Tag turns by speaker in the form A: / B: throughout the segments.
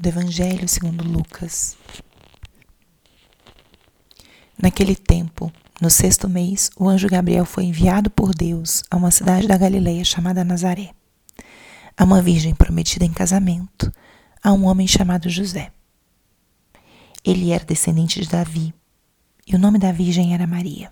A: do Evangelho segundo Lucas. Naquele tempo, no sexto mês, o anjo Gabriel foi enviado por Deus a uma cidade da Galileia chamada Nazaré, a uma virgem prometida em casamento a um homem chamado José. Ele era descendente de Davi, e o nome da virgem era Maria.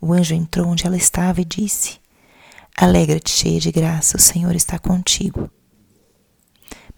A: O anjo entrou onde ela estava e disse: Alegra-te, cheia de graça, o Senhor está contigo.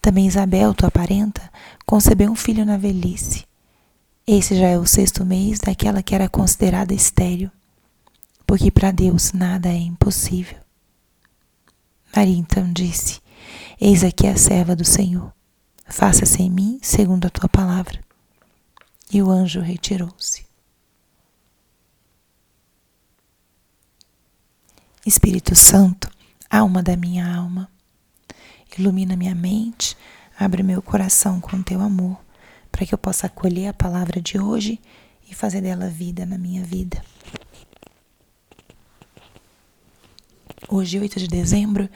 A: Também Isabel, tua parenta, concebeu um filho na velhice. Esse já é o sexto mês daquela que era considerada estéril, porque para Deus nada é impossível. Maria então disse: Eis aqui a serva do Senhor, faça-se em mim segundo a tua palavra. E o anjo retirou-se. Espírito Santo, alma da minha alma, ilumina minha mente, abre meu coração com teu amor, para que eu possa acolher a palavra de hoje e fazer dela vida na minha vida. Hoje, 8 de dezembro,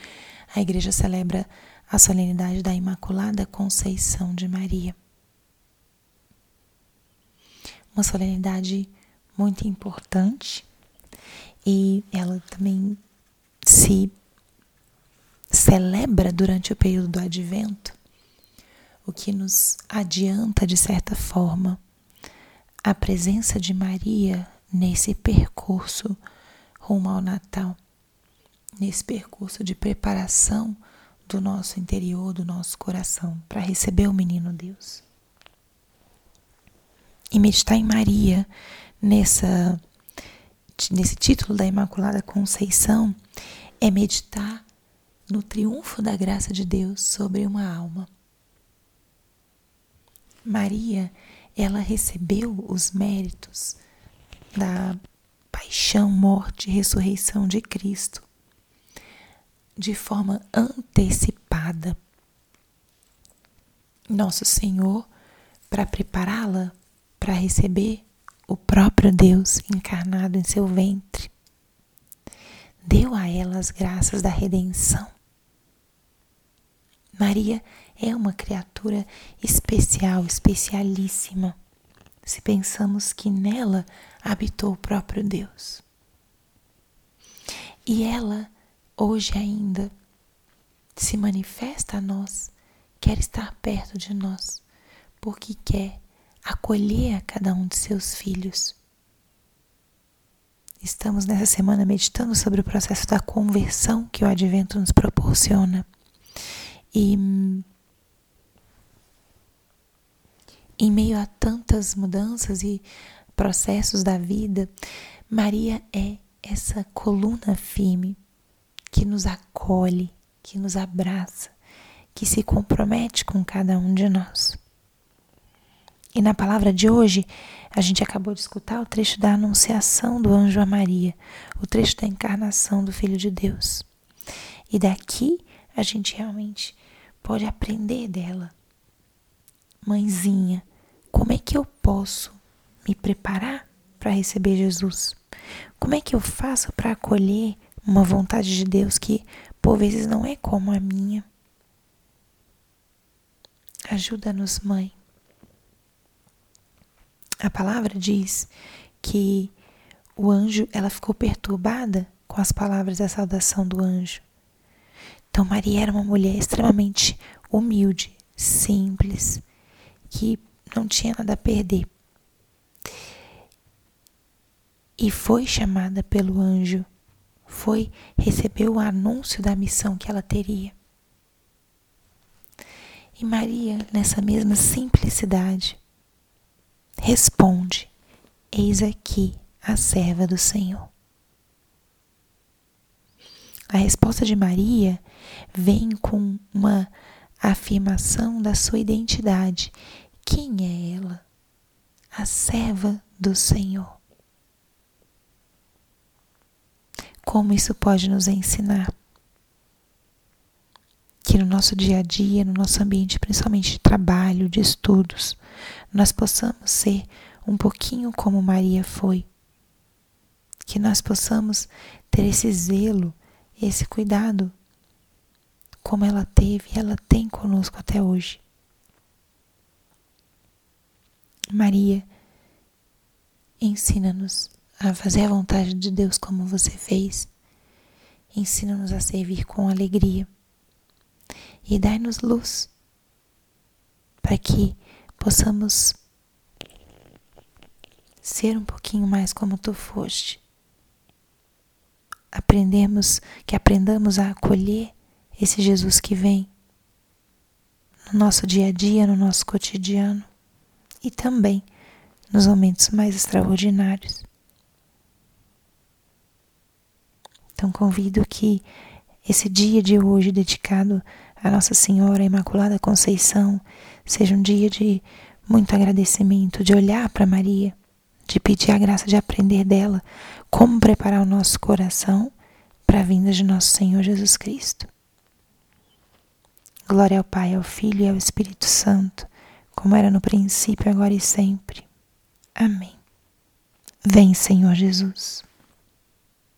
A: a igreja celebra a solenidade da Imaculada Conceição de Maria. Uma solenidade muito importante e ela também se celebra durante o período do advento, o que nos adianta, de certa forma, a presença de Maria nesse percurso rumo ao Natal, nesse percurso de preparação do nosso interior, do nosso coração, para receber o menino Deus. E meditar em Maria nessa nesse título da Imaculada Conceição é meditar no triunfo da graça de Deus sobre uma alma. Maria, ela recebeu os méritos da paixão, morte e ressurreição de Cristo de forma antecipada. Nosso Senhor, para prepará-la para receber o próprio Deus encarnado em seu ventre, deu a ela as graças da redenção Maria é uma criatura especial, especialíssima, se pensamos que nela habitou o próprio Deus. E ela, hoje ainda, se manifesta a nós, quer estar perto de nós, porque quer acolher a cada um de seus filhos. Estamos nessa semana meditando sobre o processo da conversão que o advento nos proporciona. E em meio a tantas mudanças e processos da vida, Maria é essa coluna firme que nos acolhe, que nos abraça, que se compromete com cada um de nós. E na palavra de hoje, a gente acabou de escutar o trecho da Anunciação do anjo a Maria, o trecho da encarnação do Filho de Deus. E daqui a gente realmente pode aprender dela. Mãezinha, como é que eu posso me preparar para receber Jesus? Como é que eu faço para acolher uma vontade de Deus que por vezes não é como a minha? Ajuda-nos, mãe. A palavra diz que o anjo, ela ficou perturbada com as palavras da saudação do anjo. Então, Maria era uma mulher extremamente humilde, simples, que não tinha nada a perder. E foi chamada pelo anjo, foi recebeu o anúncio da missão que ela teria. E Maria, nessa mesma simplicidade, responde: Eis aqui a serva do Senhor. A resposta de Maria vem com uma afirmação da sua identidade. Quem é ela? A serva do Senhor. Como isso pode nos ensinar? Que no nosso dia a dia, no nosso ambiente, principalmente de trabalho, de estudos, nós possamos ser um pouquinho como Maria foi. Que nós possamos ter esse zelo, esse cuidado como ela teve e ela tem conosco até hoje. Maria, ensina-nos a fazer a vontade de Deus como você fez. Ensina-nos a servir com alegria e dai-nos luz para que possamos ser um pouquinho mais como tu foste. Aprendemos que aprendamos a acolher esse Jesus que vem no nosso dia a dia, no nosso cotidiano e também nos momentos mais extraordinários. Então convido que esse dia de hoje dedicado a Nossa Senhora Imaculada Conceição seja um dia de muito agradecimento, de olhar para Maria, de pedir a graça de aprender dela como preparar o nosso coração para a vinda de nosso Senhor Jesus Cristo. Glória ao Pai, ao Filho e ao Espírito Santo, como era no princípio, agora e sempre. Amém. Vem, Senhor Jesus.